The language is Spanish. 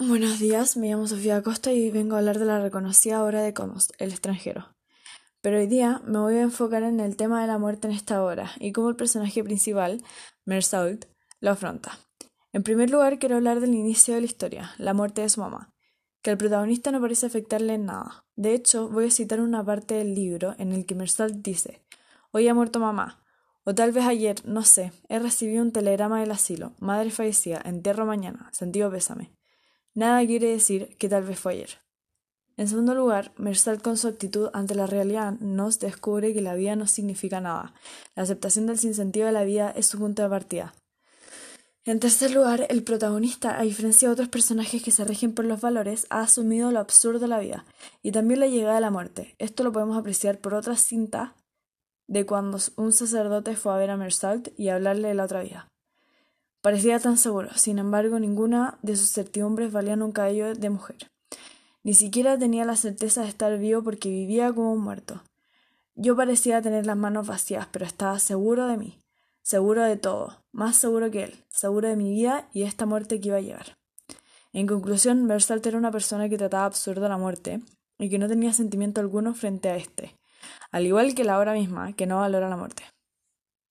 Buenos días, me llamo Sofía Costa y vengo a hablar de la reconocida obra de Comos, El extranjero. Pero hoy día me voy a enfocar en el tema de la muerte en esta obra y cómo el personaje principal, Mersault, lo afronta. En primer lugar, quiero hablar del inicio de la historia, la muerte de su mamá, que al protagonista no parece afectarle en nada. De hecho, voy a citar una parte del libro en el que Mersault dice: Hoy ha muerto mamá, o tal vez ayer, no sé, he recibido un telegrama del asilo, madre fallecida, entierro mañana, sentido pésame. Nada quiere decir que tal vez fue ayer. En segundo lugar, Mersal con su actitud ante la realidad nos descubre que la vida no significa nada. La aceptación del sinsentido de la vida es su punto de partida. En tercer lugar, el protagonista, a diferencia de otros personajes que se rigen por los valores, ha asumido lo absurdo de la vida y también la llegada de la muerte. Esto lo podemos apreciar por otra cinta de cuando un sacerdote fue a ver a Mersalt y hablarle de la otra vida. Parecía tan seguro, sin embargo, ninguna de sus certidumbres valía un cabello de mujer. Ni siquiera tenía la certeza de estar vivo porque vivía como un muerto. Yo parecía tener las manos vacías, pero estaba seguro de mí, seguro de todo, más seguro que él, seguro de mi vida y esta muerte que iba a llegar. En conclusión, Versalt era una persona que trataba absurda la muerte y que no tenía sentimiento alguno frente a éste, al igual que la obra misma, que no valora la muerte.